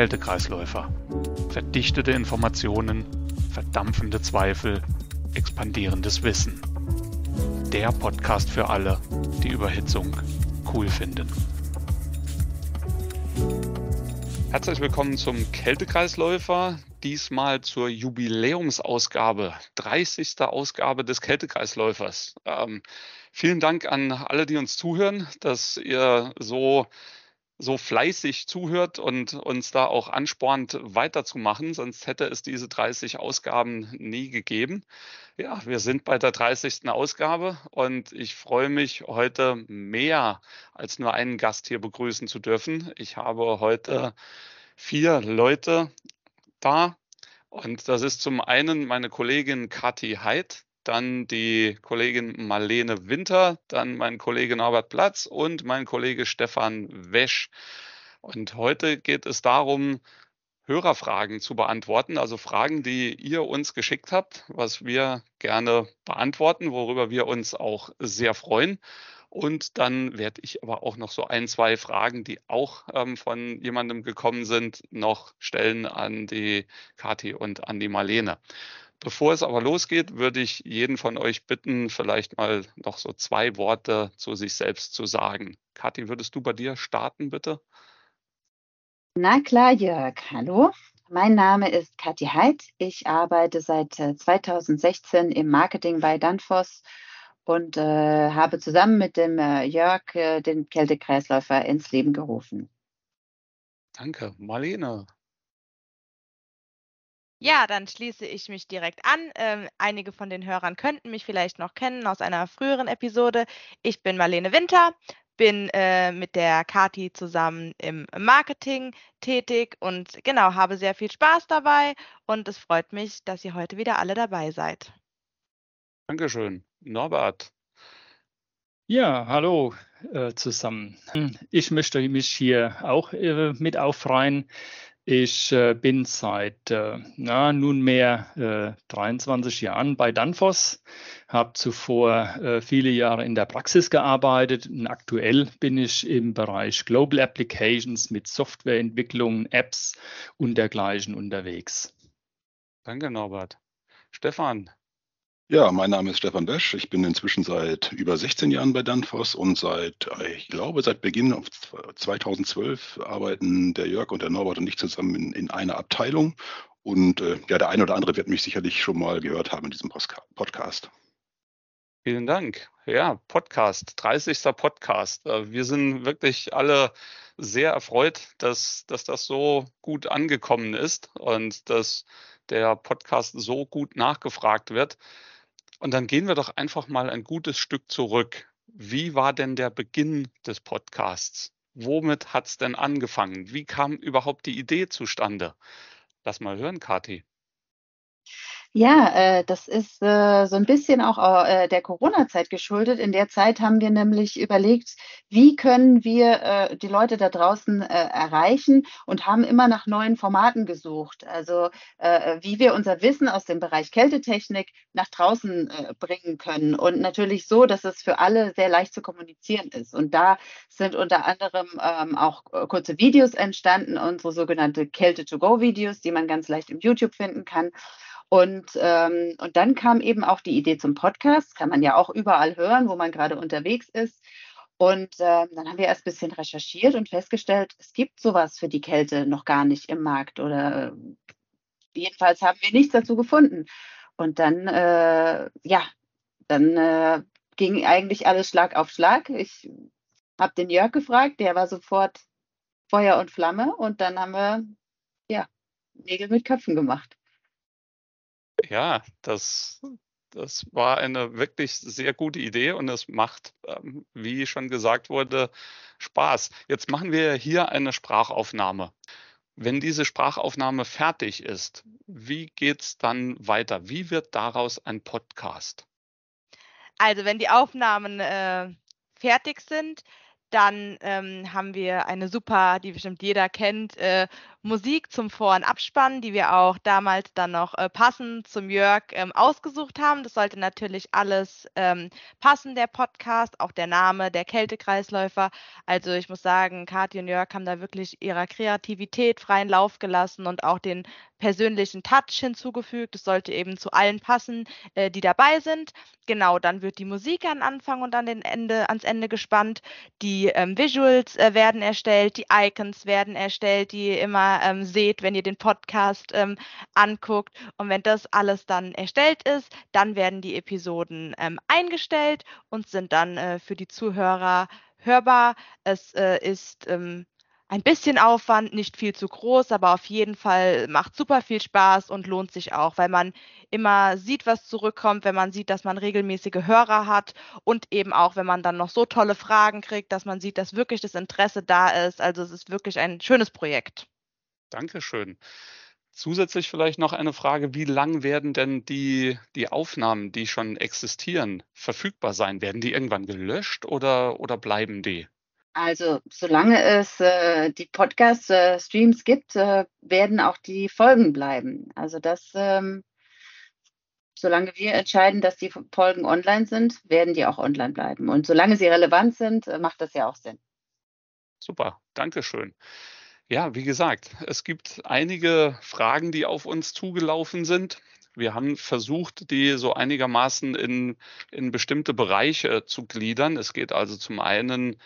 Kältekreisläufer. Verdichtete Informationen, verdampfende Zweifel, expandierendes Wissen. Der Podcast für alle, die Überhitzung cool finden. Herzlich willkommen zum Kältekreisläufer, diesmal zur Jubiläumsausgabe, 30. Ausgabe des Kältekreisläufers. Ähm, vielen Dank an alle, die uns zuhören, dass ihr so so fleißig zuhört und uns da auch anspornt, weiterzumachen. Sonst hätte es diese 30 Ausgaben nie gegeben. Ja, wir sind bei der 30. Ausgabe und ich freue mich heute mehr als nur einen Gast hier begrüßen zu dürfen. Ich habe heute vier Leute da und das ist zum einen meine Kollegin Kathi Heid dann die Kollegin Marlene Winter, dann mein Kollege Norbert Platz und mein Kollege Stefan Wesch. Und heute geht es darum, Hörerfragen zu beantworten, also Fragen, die ihr uns geschickt habt, was wir gerne beantworten, worüber wir uns auch sehr freuen. Und dann werde ich aber auch noch so ein, zwei Fragen, die auch ähm, von jemandem gekommen sind, noch stellen an die Kathi und an die Marlene. Bevor es aber losgeht, würde ich jeden von euch bitten, vielleicht mal noch so zwei Worte zu sich selbst zu sagen. Kathi, würdest du bei dir starten, bitte? Na klar, Jörg. Hallo. Mein Name ist Kathi Heid. Ich arbeite seit 2016 äh, im Marketing bei Danfoss und äh, habe zusammen mit dem äh, Jörg äh, den Kältekreisläufer ins Leben gerufen. Danke. Marlene, ja, dann schließe ich mich direkt an. Ähm, einige von den Hörern könnten mich vielleicht noch kennen aus einer früheren Episode. Ich bin Marlene Winter, bin äh, mit der Kati zusammen im Marketing tätig und genau, habe sehr viel Spaß dabei und es freut mich, dass ihr heute wieder alle dabei seid. Dankeschön. Norbert. Ja, hallo äh, zusammen. Ich möchte mich hier auch äh, mit aufreihen. Ich äh, bin seit äh, na, nunmehr äh, 23 Jahren bei Danfoss, habe zuvor äh, viele Jahre in der Praxis gearbeitet und aktuell bin ich im Bereich Global Applications mit Softwareentwicklung, Apps und dergleichen unterwegs. Danke, Norbert. Stefan, ja, mein Name ist Stefan Wesch. Ich bin inzwischen seit über 16 Jahren bei Danfoss und seit, ich glaube, seit Beginn 2012 arbeiten der Jörg und der Norbert und ich zusammen in, in einer Abteilung. Und äh, ja, der eine oder andere wird mich sicherlich schon mal gehört haben in diesem Podcast. Vielen Dank. Ja, Podcast, 30. Podcast. Äh, wir sind wirklich alle sehr erfreut, dass, dass das so gut angekommen ist und dass der Podcast so gut nachgefragt wird. Und dann gehen wir doch einfach mal ein gutes Stück zurück. Wie war denn der Beginn des Podcasts? Womit hat es denn angefangen? Wie kam überhaupt die Idee zustande? Lass mal hören, Kathi. Ja, äh, das ist äh, so ein bisschen auch äh, der Corona-Zeit geschuldet. In der Zeit haben wir nämlich überlegt, wie können wir äh, die Leute da draußen äh, erreichen und haben immer nach neuen Formaten gesucht. Also äh, wie wir unser Wissen aus dem Bereich Kältetechnik nach draußen äh, bringen können. Und natürlich so, dass es für alle sehr leicht zu kommunizieren ist. Und da sind unter anderem ähm, auch äh, kurze Videos entstanden, unsere sogenannte Kälte-to-go-Videos, die man ganz leicht im YouTube finden kann. Und, ähm, und dann kam eben auch die Idee zum Podcast, kann man ja auch überall hören, wo man gerade unterwegs ist. Und äh, dann haben wir erst ein bisschen recherchiert und festgestellt, es gibt sowas für die Kälte noch gar nicht im Markt oder jedenfalls haben wir nichts dazu gefunden. Und dann, äh, ja, dann äh, ging eigentlich alles Schlag auf Schlag. Ich habe den Jörg gefragt, der war sofort Feuer und Flamme und dann haben wir, ja, Nägel mit Köpfen gemacht. Ja, das, das war eine wirklich sehr gute Idee und es macht, ähm, wie schon gesagt wurde, Spaß. Jetzt machen wir hier eine Sprachaufnahme. Wenn diese Sprachaufnahme fertig ist, wie geht es dann weiter? Wie wird daraus ein Podcast? Also wenn die Aufnahmen äh, fertig sind, dann ähm, haben wir eine super, die bestimmt jeder kennt, äh, Musik zum Vor- und Abspannen, die wir auch damals dann noch äh, passend zum Jörg ähm, ausgesucht haben. Das sollte natürlich alles ähm, passen, der Podcast, auch der Name, der Kältekreisläufer. Also ich muss sagen, Kathi und Jörg haben da wirklich ihrer Kreativität freien Lauf gelassen und auch den persönlichen Touch hinzugefügt. Es sollte eben zu allen passen, äh, die dabei sind. Genau, dann wird die Musik an Anfang und an den Ende, ans Ende gespannt. Die ähm, Visuals äh, werden erstellt, die Icons werden erstellt, die ihr ähm, seht, wenn ihr den Podcast ähm, anguckt. Und wenn das alles dann erstellt ist, dann werden die Episoden ähm, eingestellt und sind dann äh, für die Zuhörer hörbar. Es äh, ist ähm, ein bisschen Aufwand, nicht viel zu groß, aber auf jeden Fall macht super viel Spaß und lohnt sich auch, weil man immer sieht, was zurückkommt, wenn man sieht, dass man regelmäßige Hörer hat und eben auch, wenn man dann noch so tolle Fragen kriegt, dass man sieht, dass wirklich das Interesse da ist. Also es ist wirklich ein schönes Projekt. Dankeschön. Zusätzlich vielleicht noch eine Frage, wie lang werden denn die, die Aufnahmen, die schon existieren, verfügbar sein? Werden die irgendwann gelöscht oder, oder bleiben die? Also solange es äh, die Podcast-Streams äh, gibt, äh, werden auch die Folgen bleiben. Also das, ähm, solange wir entscheiden, dass die Folgen online sind, werden die auch online bleiben. Und solange sie relevant sind, äh, macht das ja auch Sinn. Super, Dankeschön. Ja, wie gesagt, es gibt einige Fragen, die auf uns zugelaufen sind. Wir haben versucht, die so einigermaßen in, in bestimmte Bereiche zu gliedern. Es geht also zum einen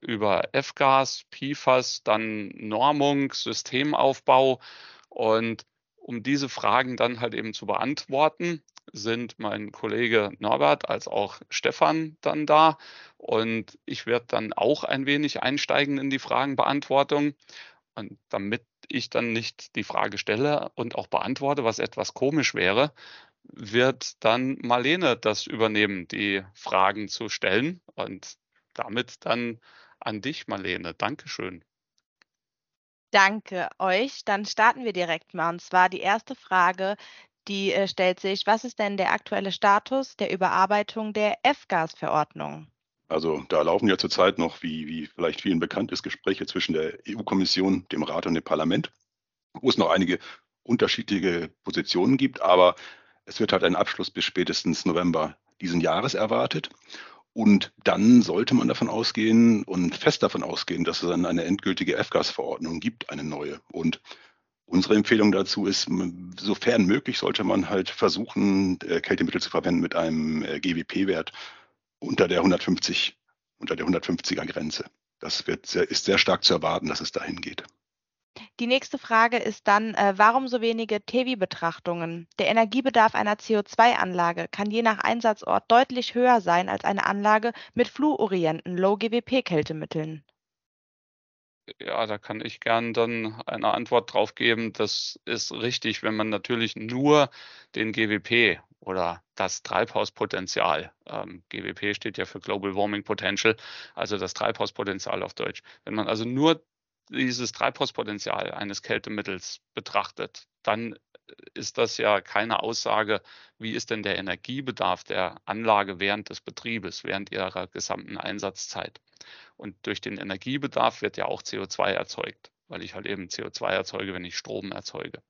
über F-Gas, PFAS, dann Normung, Systemaufbau. Und um diese Fragen dann halt eben zu beantworten, sind mein Kollege Norbert als auch Stefan dann da. Und ich werde dann auch ein wenig einsteigen in die Fragenbeantwortung. Und damit ich dann nicht die Frage stelle und auch beantworte, was etwas komisch wäre, wird dann Marlene das übernehmen, die Fragen zu stellen. Und damit dann an dich, Marlene. Dankeschön. Danke euch. Dann starten wir direkt mal. Und zwar die erste Frage, die äh, stellt sich, was ist denn der aktuelle Status der Überarbeitung der F-Gas-Verordnung? Also da laufen ja zurzeit noch, wie, wie vielleicht vielen bekannt ist, Gespräche zwischen der EU-Kommission, dem Rat und dem Parlament, wo es noch einige unterschiedliche Positionen gibt, aber es wird halt ein Abschluss bis spätestens November diesen Jahres erwartet. Und dann sollte man davon ausgehen und fest davon ausgehen, dass es dann eine endgültige F-Gas-Verordnung gibt, eine neue. Und unsere Empfehlung dazu ist, sofern möglich, sollte man halt versuchen, äh, Kältemittel zu verwenden mit einem äh, GWP-Wert unter der 150, unter der 150er Grenze. Das wird sehr, ist sehr stark zu erwarten, dass es dahin geht. Die nächste Frage ist dann, äh, warum so wenige TEWI-Betrachtungen? Der Energiebedarf einer CO2-Anlage kann je nach Einsatzort deutlich höher sein als eine Anlage mit fluorienten Low-GWP-Kältemitteln. Ja, da kann ich gern dann eine Antwort drauf geben. Das ist richtig, wenn man natürlich nur den GWP oder das Treibhauspotenzial, ähm, GWP steht ja für Global Warming Potential, also das Treibhauspotenzial auf Deutsch. Wenn man also nur dieses Treibhauspotenzial eines Kältemittels betrachtet, dann ist das ja keine Aussage, wie ist denn der Energiebedarf der Anlage während des Betriebes, während ihrer gesamten Einsatzzeit. Und durch den Energiebedarf wird ja auch CO2 erzeugt, weil ich halt eben CO2 erzeuge, wenn ich Strom erzeuge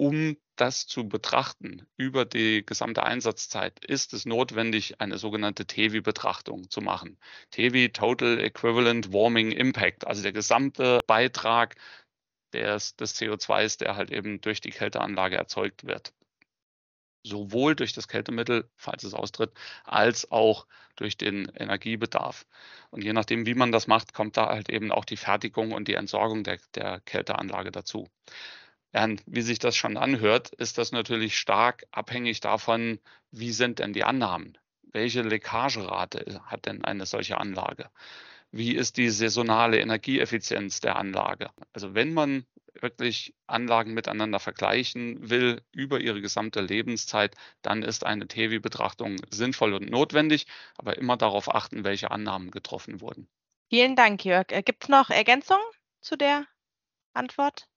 um das zu betrachten über die gesamte Einsatzzeit, ist es notwendig, eine sogenannte TEWI-Betrachtung zu machen. TEWI, Total Equivalent Warming Impact, also der gesamte Beitrag des, des CO2s, der halt eben durch die Kälteanlage erzeugt wird. Sowohl durch das Kältemittel, falls es austritt, als auch durch den Energiebedarf. Und je nachdem, wie man das macht, kommt da halt eben auch die Fertigung und die Entsorgung der, der Kälteanlage dazu. Und wie sich das schon anhört, ist das natürlich stark abhängig davon, wie sind denn die Annahmen? Welche Leckagerate hat denn eine solche Anlage? Wie ist die saisonale Energieeffizienz der Anlage? Also wenn man wirklich Anlagen miteinander vergleichen will über ihre gesamte Lebenszeit, dann ist eine TEWI-Betrachtung sinnvoll und notwendig, aber immer darauf achten, welche Annahmen getroffen wurden. Vielen Dank, Jörg. Äh, Gibt es noch Ergänzungen zu der Antwort?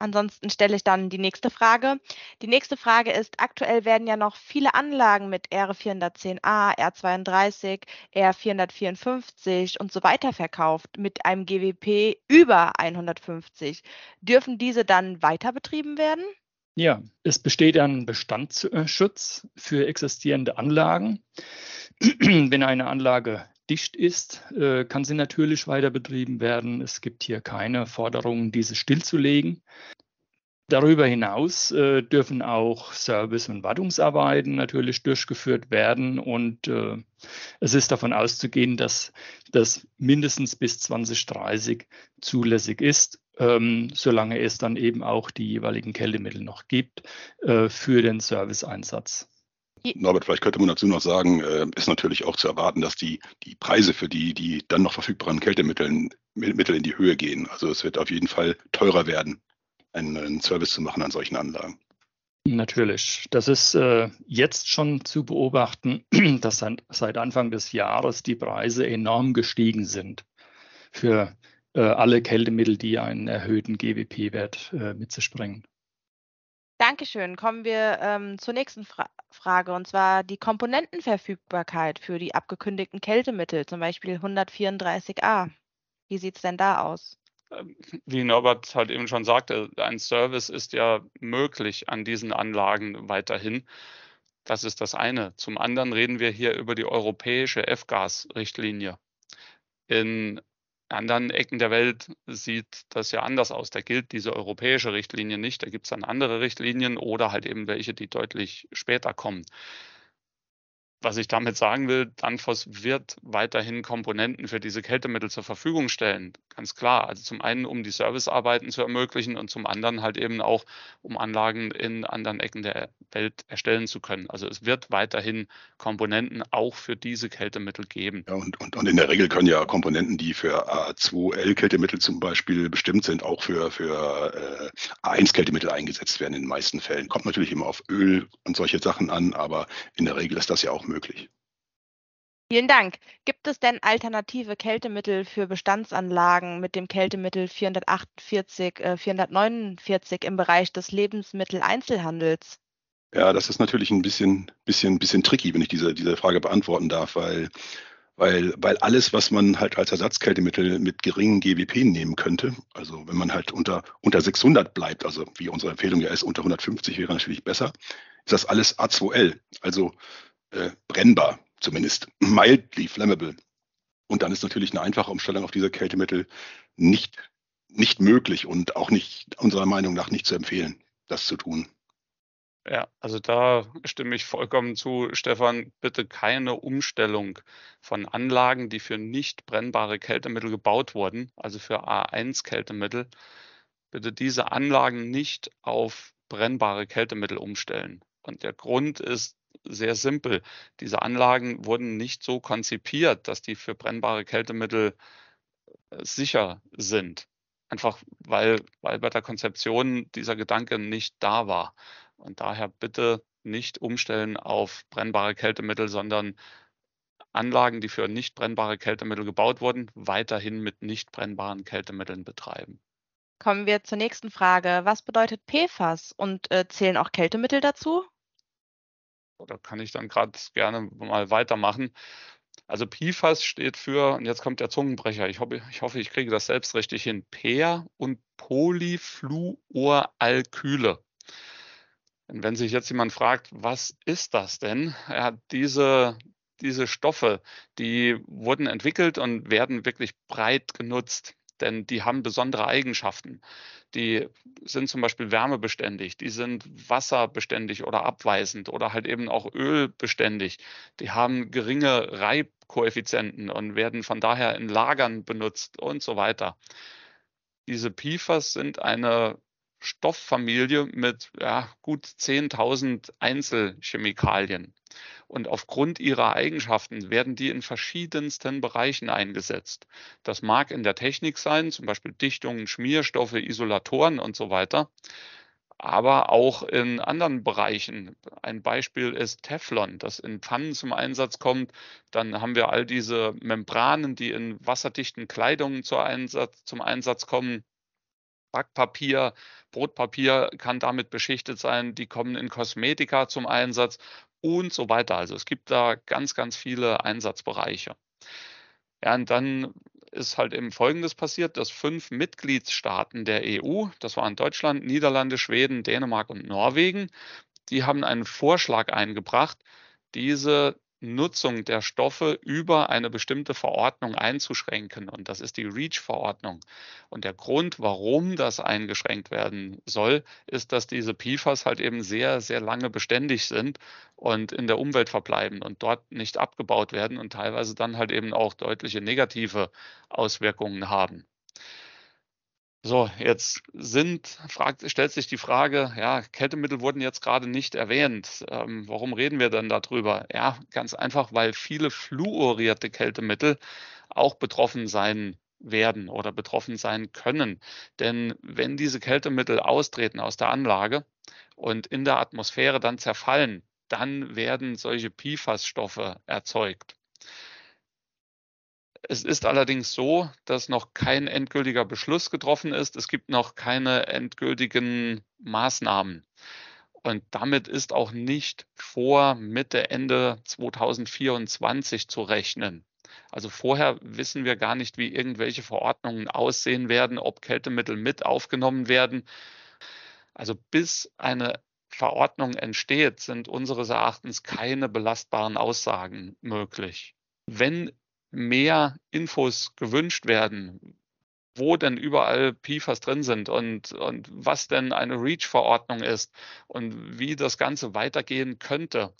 Ansonsten stelle ich dann die nächste Frage. Die nächste Frage ist, aktuell werden ja noch viele Anlagen mit R410a, R32, R454 und so weiter verkauft mit einem GWP über 150. Dürfen diese dann weiter betrieben werden? Ja, es besteht ein Bestandsschutz für existierende Anlagen. Wenn eine Anlage dicht ist, äh, kann sie natürlich weiter betrieben werden. Es gibt hier keine Forderung, diese stillzulegen. Darüber hinaus äh, dürfen auch Service- und Wartungsarbeiten natürlich durchgeführt werden und äh, es ist davon auszugehen, dass das mindestens bis 2030 zulässig ist, ähm, solange es dann eben auch die jeweiligen Kältemittel noch gibt äh, für den Serviceeinsatz. Norbert, vielleicht könnte man dazu noch sagen, äh, ist natürlich auch zu erwarten, dass die, die Preise für die, die dann noch verfügbaren Kältemittel Mittel in die Höhe gehen. Also es wird auf jeden Fall teurer werden, einen, einen Service zu machen an solchen Anlagen. Natürlich. Das ist äh, jetzt schon zu beobachten, dass seit, seit Anfang des Jahres die Preise enorm gestiegen sind für äh, alle Kältemittel, die einen erhöhten GWP-Wert äh, mit sich bringen. Dankeschön. Kommen wir ähm, zur nächsten Fra Frage, und zwar die Komponentenverfügbarkeit für die abgekündigten Kältemittel, zum Beispiel 134a. Wie sieht es denn da aus? Ähm, wie Norbert halt eben schon sagte, ein Service ist ja möglich an diesen Anlagen weiterhin. Das ist das eine. Zum anderen reden wir hier über die europäische F-Gas-Richtlinie. In anderen Ecken der Welt sieht das ja anders aus. Da gilt diese europäische Richtlinie nicht. Da gibt es dann andere Richtlinien oder halt eben welche, die deutlich später kommen. Was ich damit sagen will, Danfoss wird weiterhin Komponenten für diese Kältemittel zur Verfügung stellen. Ganz klar. Also zum einen, um die Servicearbeiten zu ermöglichen und zum anderen halt eben auch, um Anlagen in anderen Ecken der Welt erstellen zu können. Also es wird weiterhin Komponenten auch für diese Kältemittel geben. Ja, und, und, und in der Regel können ja Komponenten, die für A2L-Kältemittel zum Beispiel bestimmt sind, auch für, für äh, A1-Kältemittel eingesetzt werden in den meisten Fällen. Kommt natürlich immer auf Öl und solche Sachen an, aber in der Regel ist das ja auch möglich. Vielen Dank. Gibt es denn alternative Kältemittel für Bestandsanlagen mit dem Kältemittel 448, äh, 449 im Bereich des Lebensmitteleinzelhandels? Ja, das ist natürlich ein bisschen, bisschen, bisschen tricky, wenn ich diese, diese Frage beantworten darf, weil, weil, weil alles, was man halt als Ersatzkältemittel mit geringen GWP nehmen könnte, also wenn man halt unter, unter 600 bleibt, also wie unsere Empfehlung ja ist, unter 150 wäre natürlich besser, ist das alles A2L. Also äh, brennbar, zumindest mildly flammable. Und dann ist natürlich eine einfache Umstellung auf diese Kältemittel nicht, nicht möglich und auch nicht unserer Meinung nach nicht zu empfehlen, das zu tun. Ja, also da stimme ich vollkommen zu, Stefan. Bitte keine Umstellung von Anlagen, die für nicht brennbare Kältemittel gebaut wurden, also für A1-Kältemittel. Bitte diese Anlagen nicht auf brennbare Kältemittel umstellen. Und der Grund ist sehr simpel. Diese Anlagen wurden nicht so konzipiert, dass die für brennbare Kältemittel äh, sicher sind. Einfach weil, weil bei der Konzeption dieser Gedanke nicht da war. Und daher bitte nicht umstellen auf brennbare Kältemittel, sondern Anlagen, die für nicht brennbare Kältemittel gebaut wurden, weiterhin mit nicht brennbaren Kältemitteln betreiben. Kommen wir zur nächsten Frage. Was bedeutet PFAS und äh, zählen auch Kältemittel dazu? Da kann ich dann gerade gerne mal weitermachen. Also PFAS steht für, und jetzt kommt der Zungenbrecher, ich hoffe, ich, hoffe, ich kriege das selbst richtig hin, Per- und Polyfluoralkyle. Und wenn sich jetzt jemand fragt, was ist das denn? Ja, diese, diese Stoffe, die wurden entwickelt und werden wirklich breit genutzt denn die haben besondere Eigenschaften. Die sind zum Beispiel wärmebeständig, die sind wasserbeständig oder abweisend oder halt eben auch ölbeständig. Die haben geringe Reibkoeffizienten und werden von daher in Lagern benutzt und so weiter. Diese PFAS sind eine Stofffamilie mit ja, gut 10.000 Einzelchemikalien. Und aufgrund ihrer Eigenschaften werden die in verschiedensten Bereichen eingesetzt. Das mag in der Technik sein, zum Beispiel Dichtungen, Schmierstoffe, Isolatoren und so weiter. Aber auch in anderen Bereichen. Ein Beispiel ist Teflon, das in Pfannen zum Einsatz kommt. Dann haben wir all diese Membranen, die in wasserdichten Kleidungen zum Einsatz, zum Einsatz kommen Backpapier, Brotpapier kann damit beschichtet sein, die kommen in Kosmetika zum Einsatz und so weiter. Also es gibt da ganz, ganz viele Einsatzbereiche. Ja, und dann ist halt eben Folgendes passiert, dass fünf Mitgliedstaaten der EU, das waren Deutschland, Niederlande, Schweden, Dänemark und Norwegen, die haben einen Vorschlag eingebracht, diese Nutzung der Stoffe über eine bestimmte Verordnung einzuschränken. Und das ist die REACH-Verordnung. Und der Grund, warum das eingeschränkt werden soll, ist, dass diese PFAS halt eben sehr, sehr lange beständig sind und in der Umwelt verbleiben und dort nicht abgebaut werden und teilweise dann halt eben auch deutliche negative Auswirkungen haben. So, jetzt sind, fragt, stellt sich die Frage, ja, Kältemittel wurden jetzt gerade nicht erwähnt. Ähm, warum reden wir denn darüber? Ja, ganz einfach, weil viele fluorierte Kältemittel auch betroffen sein werden oder betroffen sein können. Denn wenn diese Kältemittel austreten aus der Anlage und in der Atmosphäre dann zerfallen, dann werden solche PFAS-Stoffe erzeugt. Es ist allerdings so, dass noch kein endgültiger Beschluss getroffen ist. Es gibt noch keine endgültigen Maßnahmen. Und damit ist auch nicht vor Mitte, Ende 2024 zu rechnen. Also vorher wissen wir gar nicht, wie irgendwelche Verordnungen aussehen werden, ob Kältemittel mit aufgenommen werden. Also bis eine Verordnung entsteht, sind unseres Erachtens keine belastbaren Aussagen möglich. Wenn mehr Infos gewünscht werden, wo denn überall PFAS drin sind und, und was denn eine REACH-Verordnung ist und wie das Ganze weitergehen könnte,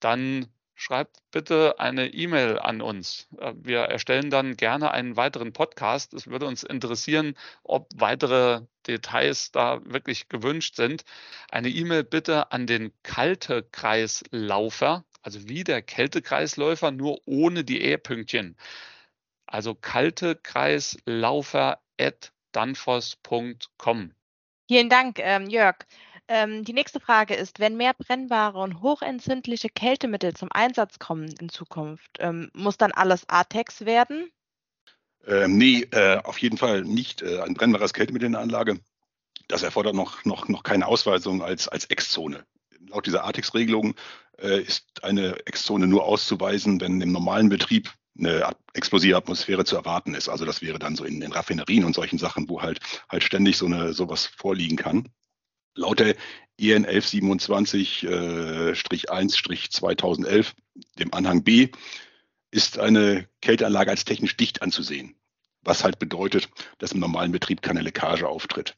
dann schreibt bitte eine E-Mail an uns. Äh, wir erstellen dann gerne einen weiteren Podcast. Es würde uns interessieren, ob weitere Details da wirklich gewünscht sind. Eine E-Mail bitte an den Kaltekreislaufer, also wie der Kältekreisläufer, nur ohne die E-Pünktchen. Also kaltekreislaufer at danfoss.com. Vielen Dank, ähm, Jörg. Ähm, die nächste Frage ist, wenn mehr brennbare und hochentzündliche Kältemittel zum Einsatz kommen in Zukunft, ähm, muss dann alles ATEX werden? Ähm, nee, äh, auf jeden Fall nicht äh, ein brennbares Kältemittel in der Anlage. Das erfordert noch, noch, noch keine Ausweisung als, als Ex-Zone. Laut dieser ATEX-Regelung äh, ist eine Ex-Zone nur auszuweisen, wenn im normalen Betrieb eine explosive Atmosphäre zu erwarten ist. Also das wäre dann so in den Raffinerien und solchen Sachen, wo halt halt ständig so eine sowas vorliegen kann. Laut der EN 1127-1-2011, dem Anhang B, ist eine Kälteanlage als technisch dicht anzusehen, was halt bedeutet, dass im normalen Betrieb keine Leckage auftritt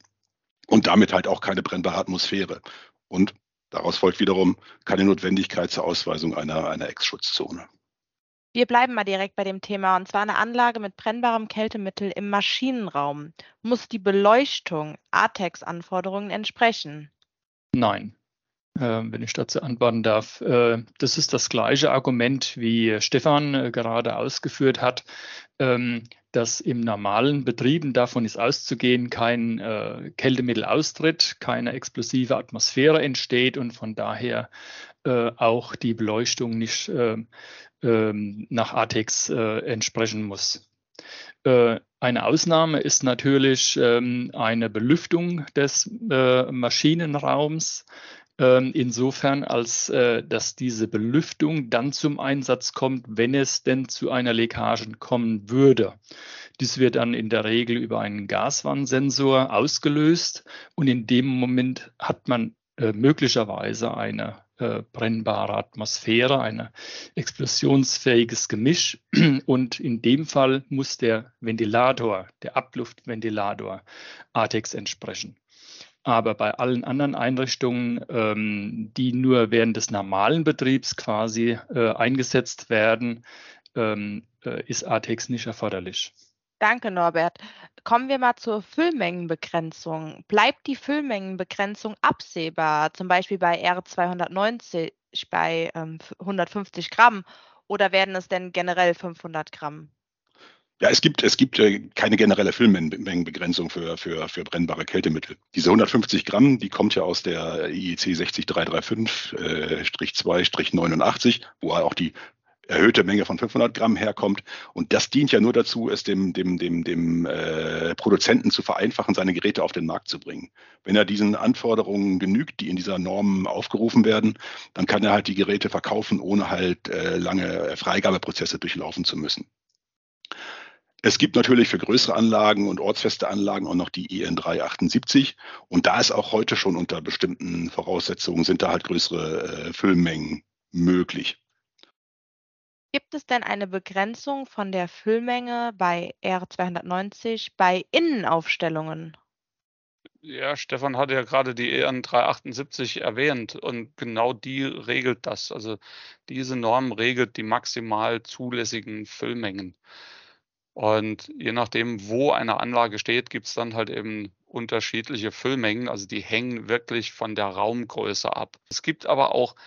und damit halt auch keine brennbare Atmosphäre. Und daraus folgt wiederum keine Notwendigkeit zur Ausweisung einer, einer Ex-Schutzzone. Wir bleiben mal direkt bei dem Thema, und zwar eine Anlage mit brennbarem Kältemittel im Maschinenraum. Muss die Beleuchtung ATEX-Anforderungen entsprechen? Nein. Äh, wenn ich dazu antworten darf. Äh, das ist das gleiche Argument, wie Stefan äh, gerade ausgeführt hat, ähm, dass im normalen Betrieben davon ist auszugehen, kein äh, Kältemittel austritt, keine explosive Atmosphäre entsteht und von daher äh, auch die Beleuchtung nicht äh, ähm, nach ATEX äh, entsprechen muss. Äh, eine Ausnahme ist natürlich ähm, eine Belüftung des äh, Maschinenraums. Ähm, insofern, als dass diese Belüftung dann zum Einsatz kommt, wenn es denn zu einer Leckage kommen würde. Dies wird dann in der Regel über einen Gaswandsensor ausgelöst und in dem Moment hat man möglicherweise eine äh, brennbare Atmosphäre, ein explosionsfähiges Gemisch. Und in dem Fall muss der Ventilator, der Abluftventilator ATEX entsprechen. Aber bei allen anderen Einrichtungen, ähm, die nur während des normalen Betriebs quasi äh, eingesetzt werden, ähm, äh, ist ATEX nicht erforderlich. Danke, Norbert. Kommen wir mal zur Füllmengenbegrenzung. Bleibt die Füllmengenbegrenzung absehbar, zum Beispiel bei R290 bei ähm, 150 Gramm oder werden es denn generell 500 Gramm? Ja, es gibt, es gibt äh, keine generelle Füllmengenbegrenzung für, für, für brennbare Kältemittel. Diese 150 Gramm, die kommt ja aus der IEC 60335-2-89, äh, wo auch die erhöhte Menge von 500 Gramm herkommt. Und das dient ja nur dazu, es dem, dem, dem, dem äh, Produzenten zu vereinfachen, seine Geräte auf den Markt zu bringen. Wenn er diesen Anforderungen genügt, die in dieser Norm aufgerufen werden, dann kann er halt die Geräte verkaufen, ohne halt äh, lange Freigabeprozesse durchlaufen zu müssen. Es gibt natürlich für größere Anlagen und ortsfeste Anlagen auch noch die EN 378. Und da ist auch heute schon unter bestimmten Voraussetzungen sind da halt größere äh, Füllmengen möglich. Gibt es denn eine Begrenzung von der Füllmenge bei R290 bei Innenaufstellungen? Ja, Stefan hatte ja gerade die EN 378 erwähnt und genau die regelt das. Also diese Norm regelt die maximal zulässigen Füllmengen. Und je nachdem, wo eine Anlage steht, gibt es dann halt eben unterschiedliche Füllmengen. Also die hängen wirklich von der Raumgröße ab. Es gibt aber auch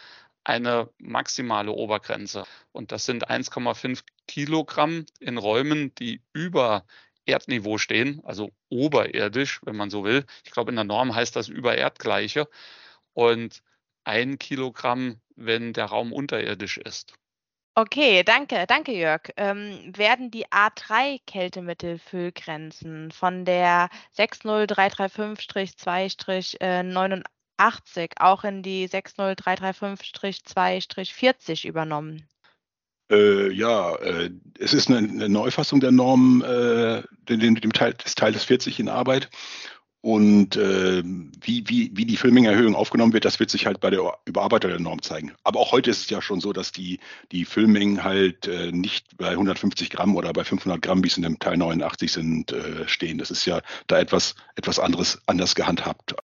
eine maximale Obergrenze. Und das sind 1,5 Kilogramm in Räumen, die über Erdniveau stehen, also oberirdisch, wenn man so will. Ich glaube, in der Norm heißt das über Erdgleiche. Und ein Kilogramm, wenn der Raum unterirdisch ist. Okay, danke, danke Jörg. Ähm, werden die A3-Kältemittelfüllgrenzen von der 60335-2-89 80 auch in die 60335-2-40 übernommen? Äh, ja, äh, es ist eine, eine, Neufassung der Norm, äh, dem, dem Teil, des Teiles 40 in Arbeit. Und äh, wie, wie, wie die Füllmengenerhöhung aufgenommen wird, das wird sich halt bei der Überarbeitung der Norm zeigen. Aber auch heute ist es ja schon so, dass die, die Füllmengen halt äh, nicht bei 150 Gramm oder bei 500 Gramm, wie es in dem Teil 89 sind, äh, stehen. Das ist ja da etwas, etwas anderes, anders gehandhabt.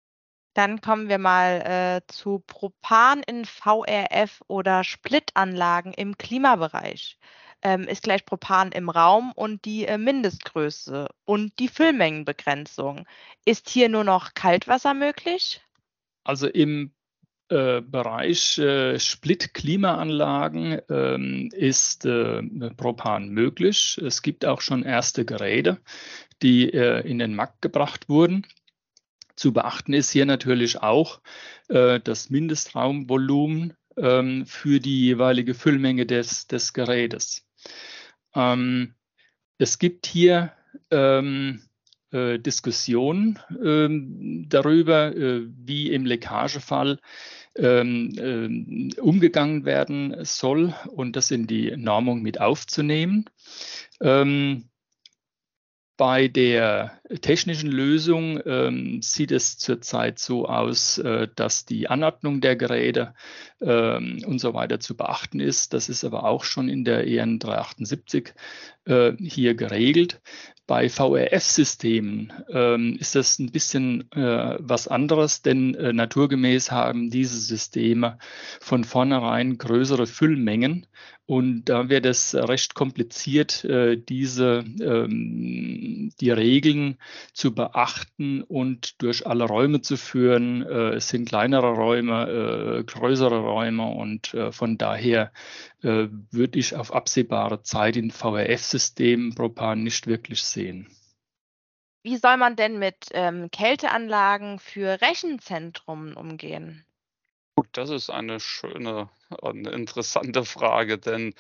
Dann kommen wir mal äh, zu Propan in VRF oder Splitanlagen im Klimabereich. Ähm, ist gleich Propan im Raum und die äh, Mindestgröße und die Füllmengenbegrenzung. Ist hier nur noch Kaltwasser möglich? Also im äh, Bereich äh, Split-Klimaanlagen ähm, ist äh, Propan möglich. Es gibt auch schon erste Geräte, die äh, in den Markt gebracht wurden. Zu beachten ist hier natürlich auch äh, das Mindestraumvolumen ähm, für die jeweilige Füllmenge des, des Gerätes. Ähm, es gibt hier ähm, äh, Diskussionen ähm, darüber, äh, wie im Leckagefall ähm, äh, umgegangen werden soll und das in die Normung mit aufzunehmen. Ähm, bei der technischen Lösung ähm, sieht es zurzeit so aus, äh, dass die Anordnung der Geräte ähm, und so weiter zu beachten ist. Das ist aber auch schon in der EN 378 äh, hier geregelt. Bei VRF-Systemen ähm, ist das ein bisschen äh, was anderes, denn äh, naturgemäß haben diese Systeme von vornherein größere Füllmengen und da wird es recht kompliziert, äh, diese ähm, die Regeln zu beachten und durch alle Räume zu führen. Äh, es sind kleinere Räume, äh, größere Räume und äh, von daher äh, würde ich auf absehbare Zeit in VRF-Systemen Propan nicht wirklich sehen. Wie soll man denn mit ähm, Kälteanlagen für Rechenzentren umgehen? Gut, das ist eine schöne und interessante Frage, denn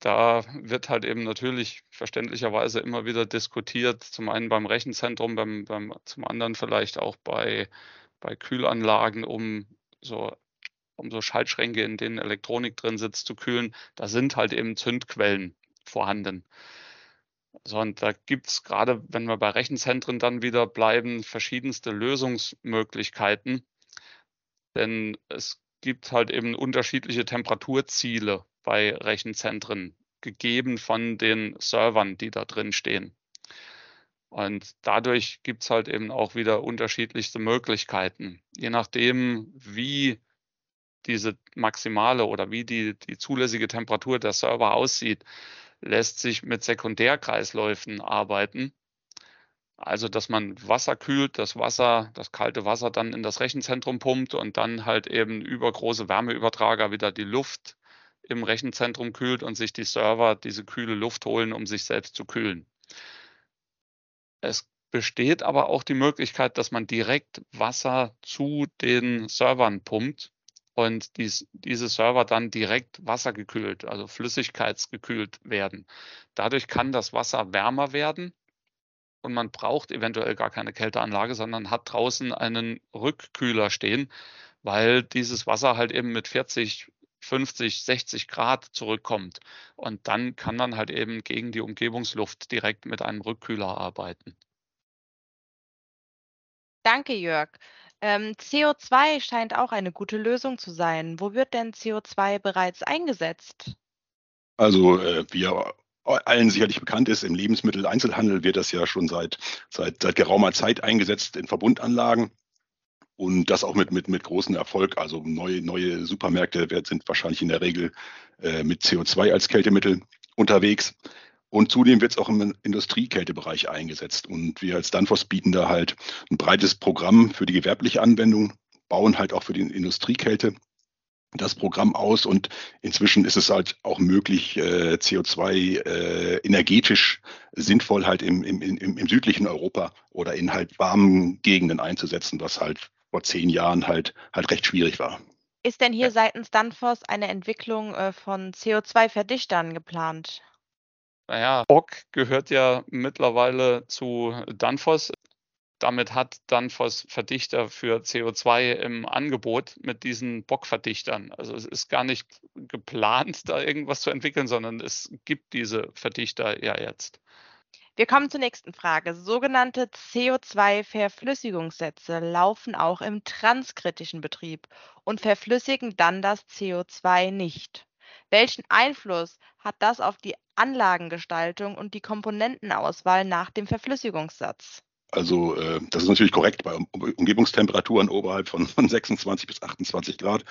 da wird halt eben natürlich verständlicherweise immer wieder diskutiert, zum einen beim Rechenzentrum, beim, beim, zum anderen vielleicht auch bei, bei Kühlanlagen, um so um so Schaltschränke, in denen Elektronik drin sitzt, zu kühlen, da sind halt eben Zündquellen vorhanden. So, und da gibt es gerade, wenn wir bei Rechenzentren dann wieder bleiben, verschiedenste Lösungsmöglichkeiten. Denn es gibt halt eben unterschiedliche Temperaturziele bei Rechenzentren, gegeben von den Servern, die da drin stehen. Und dadurch gibt es halt eben auch wieder unterschiedlichste Möglichkeiten. Je nachdem, wie diese maximale oder wie die, die zulässige Temperatur der Server aussieht, lässt sich mit Sekundärkreisläufen arbeiten. Also, dass man Wasser kühlt, das Wasser, das kalte Wasser dann in das Rechenzentrum pumpt und dann halt eben über große Wärmeübertrager wieder die Luft im Rechenzentrum kühlt und sich die Server diese kühle Luft holen, um sich selbst zu kühlen. Es besteht aber auch die Möglichkeit, dass man direkt Wasser zu den Servern pumpt und dies, diese Server dann direkt wassergekühlt, also flüssigkeitsgekühlt werden. Dadurch kann das Wasser wärmer werden und man braucht eventuell gar keine Kälteanlage, sondern hat draußen einen Rückkühler stehen, weil dieses Wasser halt eben mit 40, 50, 60 Grad zurückkommt. Und dann kann man halt eben gegen die Umgebungsluft direkt mit einem Rückkühler arbeiten. Danke, Jörg. Ähm, CO2 scheint auch eine gute Lösung zu sein. Wo wird denn CO2 bereits eingesetzt? Also äh, wir allen sicherlich bekannt ist, im Lebensmitteleinzelhandel wird das ja schon seit, seit, seit geraumer Zeit eingesetzt in Verbundanlagen. Und das auch mit, mit, mit großem Erfolg. Also neue, neue Supermärkte sind wahrscheinlich in der Regel äh, mit CO2 als Kältemittel unterwegs. Und zudem wird es auch im Industriekältebereich eingesetzt. Und wir als Danfoss bieten da halt ein breites Programm für die gewerbliche Anwendung, bauen halt auch für die Industriekälte das Programm aus und inzwischen ist es halt auch möglich, äh, CO2 äh, energetisch sinnvoll halt im, im, im, im südlichen Europa oder in halt warmen Gegenden einzusetzen, was halt vor zehn Jahren halt halt recht schwierig war. Ist denn hier seitens Danfoss eine Entwicklung äh, von CO2-Verdichtern geplant? Naja, Bock gehört ja mittlerweile zu Danfoss. Damit hat Danfoss Verdichter für CO2 im Angebot mit diesen Bockverdichtern. Also es ist gar nicht geplant, da irgendwas zu entwickeln, sondern es gibt diese Verdichter ja jetzt. Wir kommen zur nächsten Frage. Sogenannte CO2-Verflüssigungssätze laufen auch im transkritischen Betrieb und verflüssigen dann das CO2 nicht. Welchen Einfluss hat das auf die Anlagengestaltung und die Komponentenauswahl nach dem Verflüssigungssatz? Also äh, das ist natürlich korrekt bei um Umgebungstemperaturen oberhalb von, von 26 bis 28 Grad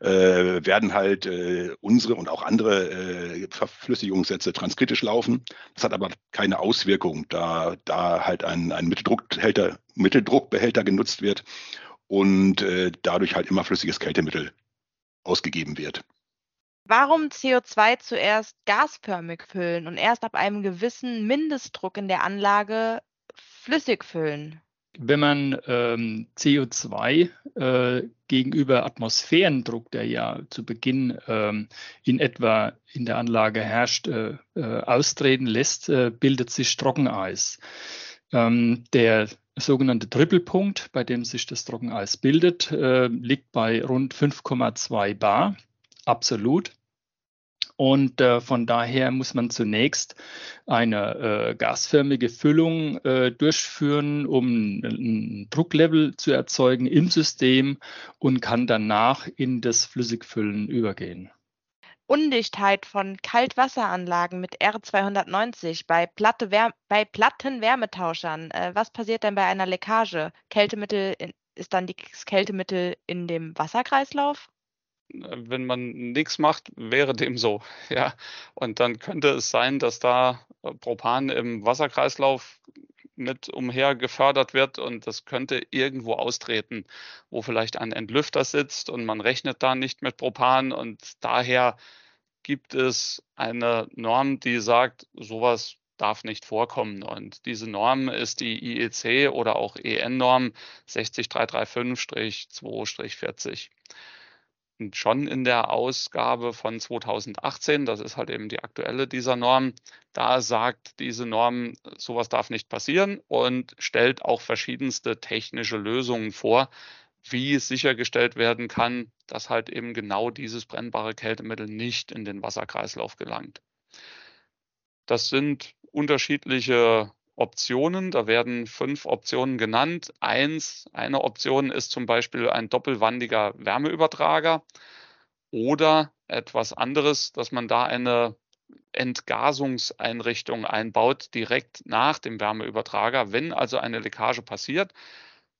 äh, werden halt äh, unsere und auch andere äh, Verflüssigungssätze transkritisch laufen. Das hat aber keine Auswirkung, da, da halt ein, ein Mitteldruckbehälter, Mitteldruckbehälter genutzt wird und äh, dadurch halt immer flüssiges Kältemittel ausgegeben wird. Warum CO2 zuerst gasförmig füllen und erst ab einem gewissen Mindestdruck in der Anlage flüssig füllen? Wenn man ähm, CO2 äh, gegenüber Atmosphärendruck, der ja zu Beginn ähm, in etwa in der Anlage herrscht, äh, äh, austreten lässt, äh, bildet sich Trockeneis. Ähm, der sogenannte Trippelpunkt, bei dem sich das Trockeneis bildet, äh, liegt bei rund 5,2 Bar, absolut. Und äh, von daher muss man zunächst eine äh, gasförmige Füllung äh, durchführen, um ein Drucklevel zu erzeugen im System und kann danach in das Flüssigfüllen übergehen. Undichtheit von Kaltwasseranlagen mit R290 bei, Platte bei Plattenwärmetauschern. Äh, was passiert denn bei einer Leckage? Kältemittel in, ist dann das Kältemittel in dem Wasserkreislauf? Wenn man nichts macht, wäre dem so. Ja. Und dann könnte es sein, dass da äh, Propan im Wasserkreislauf mit umher gefördert wird und das könnte irgendwo austreten, wo vielleicht ein Entlüfter sitzt und man rechnet da nicht mit Propan und daher gibt es eine Norm, die sagt, sowas darf nicht vorkommen. Und diese Norm ist die IEC oder auch EN-Norm 60335-2-40 schon in der Ausgabe von 2018, das ist halt eben die aktuelle dieser Norm, da sagt diese Norm, sowas darf nicht passieren und stellt auch verschiedenste technische Lösungen vor, wie sichergestellt werden kann, dass halt eben genau dieses brennbare Kältemittel nicht in den Wasserkreislauf gelangt. Das sind unterschiedliche Optionen. Da werden fünf Optionen genannt. Eins, eine Option ist zum Beispiel ein doppelwandiger Wärmeübertrager oder etwas anderes, dass man da eine Entgasungseinrichtung einbaut, direkt nach dem Wärmeübertrager. Wenn also eine Leckage passiert,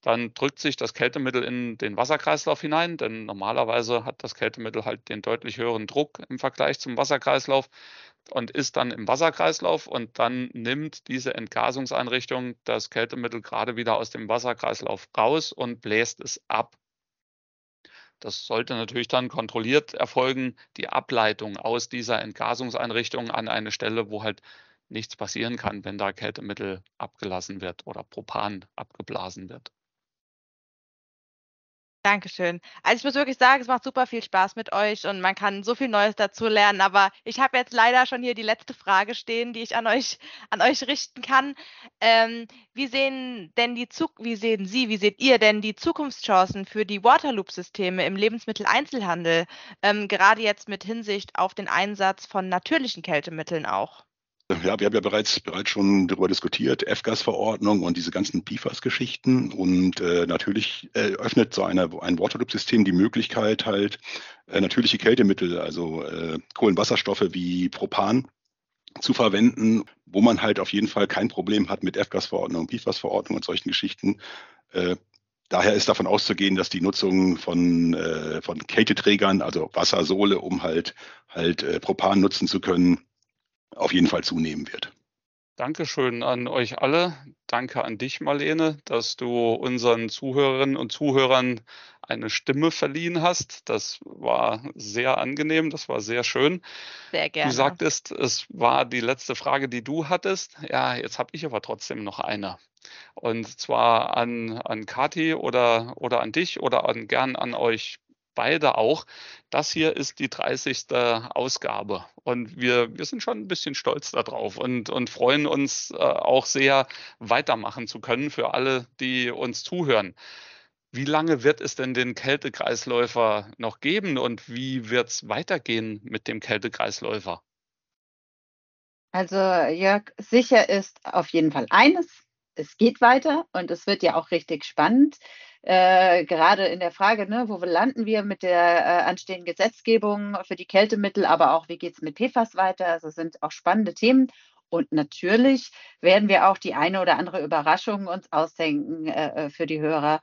dann drückt sich das Kältemittel in den Wasserkreislauf hinein, denn normalerweise hat das Kältemittel halt den deutlich höheren Druck im Vergleich zum Wasserkreislauf und ist dann im Wasserkreislauf und dann nimmt diese Entgasungseinrichtung das Kältemittel gerade wieder aus dem Wasserkreislauf raus und bläst es ab. Das sollte natürlich dann kontrolliert erfolgen, die Ableitung aus dieser Entgasungseinrichtung an eine Stelle, wo halt nichts passieren kann, wenn da Kältemittel abgelassen wird oder Propan abgeblasen wird. Dankeschön. Also ich muss wirklich sagen, es macht super viel Spaß mit euch und man kann so viel Neues dazu lernen. Aber ich habe jetzt leider schon hier die letzte Frage stehen, die ich an euch, an euch richten kann. Ähm, wie sehen denn die Zug wie sehen Sie, wie seht ihr denn die Zukunftschancen für die Waterloop-Systeme im Lebensmitteleinzelhandel, ähm, gerade jetzt mit Hinsicht auf den Einsatz von natürlichen Kältemitteln auch? Ja, wir haben ja bereits, bereits schon darüber diskutiert, F-Gas-Verordnung und diese ganzen PFAS-Geschichten. Und äh, natürlich äh, öffnet so eine, ein Waterloop-System die Möglichkeit, halt äh, natürliche Kältemittel, also äh, Kohlenwasserstoffe wie Propan zu verwenden, wo man halt auf jeden Fall kein Problem hat mit F-Gas-Verordnung, PFAS-Verordnung und solchen Geschichten. Äh, daher ist davon auszugehen, dass die Nutzung von, äh, von Kälteträgern, also Wassersohle, um halt, halt äh, Propan nutzen zu können, auf jeden Fall zunehmen wird. Dankeschön an euch alle. Danke an dich, Marlene, dass du unseren Zuhörerinnen und Zuhörern eine Stimme verliehen hast. Das war sehr angenehm, das war sehr schön. Sehr gerne. Du sagtest, es war die letzte Frage, die du hattest. Ja, jetzt habe ich aber trotzdem noch eine. Und zwar an, an Kati oder, oder an dich oder an, gern an euch beide auch. Das hier ist die 30. Ausgabe und wir, wir sind schon ein bisschen stolz darauf und, und freuen uns äh, auch sehr, weitermachen zu können für alle, die uns zuhören. Wie lange wird es denn den Kältekreisläufer noch geben und wie wird es weitergehen mit dem Kältekreisläufer? Also Jörg, sicher ist auf jeden Fall eines, es geht weiter und es wird ja auch richtig spannend äh, gerade in der Frage, ne, wo landen wir mit der äh, anstehenden Gesetzgebung für die Kältemittel, aber auch wie geht es mit PFAS weiter. Also sind auch spannende Themen. Und natürlich werden wir auch die eine oder andere Überraschung uns ausdenken äh, äh für die Hörer.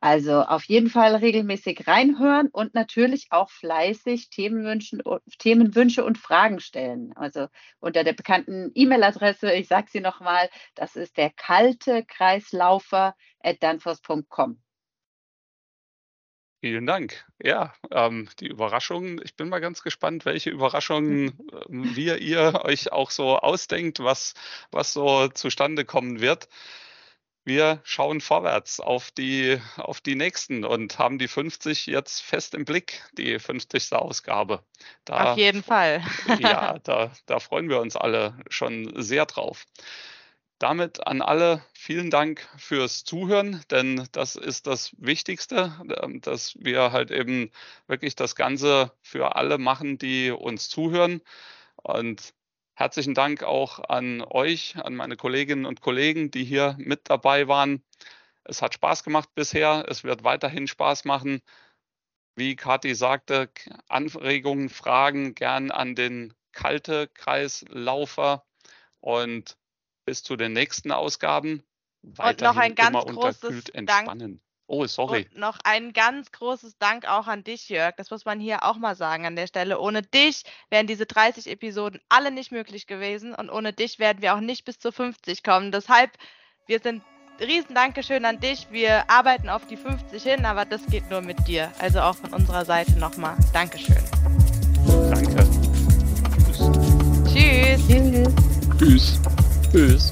Also auf jeden Fall regelmäßig reinhören und natürlich auch fleißig Themenwünsche und Fragen stellen. Also unter der bekannten E-Mail-Adresse, ich sage sie nochmal, das ist der kalte Kreislaufer at danfoss.com. Vielen Dank. Ja, ähm, die Überraschungen, ich bin mal ganz gespannt, welche Überraschungen ähm, wir ihr euch auch so ausdenkt, was, was so zustande kommen wird. Wir schauen vorwärts auf die, auf die nächsten und haben die 50 jetzt fest im Blick, die 50. Ausgabe. Da, auf jeden Fall. ja, da, da freuen wir uns alle schon sehr drauf. Damit an alle vielen Dank fürs Zuhören, denn das ist das Wichtigste, ähm, dass wir halt eben wirklich das Ganze für alle machen, die uns zuhören. Und herzlichen Dank auch an euch, an meine Kolleginnen und Kollegen, die hier mit dabei waren. Es hat Spaß gemacht bisher. Es wird weiterhin Spaß machen. Wie Kathi sagte, Anregungen, Fragen gern an den kalte Kreislaufer. Und bis zu den nächsten Ausgaben. Und noch ein ganz großes Dank. Oh, sorry. Und noch ein ganz großes Dank auch an dich, Jörg. Das muss man hier auch mal sagen an der Stelle. Ohne dich wären diese 30 Episoden alle nicht möglich gewesen und ohne dich werden wir auch nicht bis zu 50 kommen. Deshalb, wir sind riesen Dankeschön an dich. Wir arbeiten auf die 50 hin, aber das geht nur mit dir. Also auch von unserer Seite nochmal Dankeschön. Danke. Tschüss. Tschüss. Tschüss. Tschüss.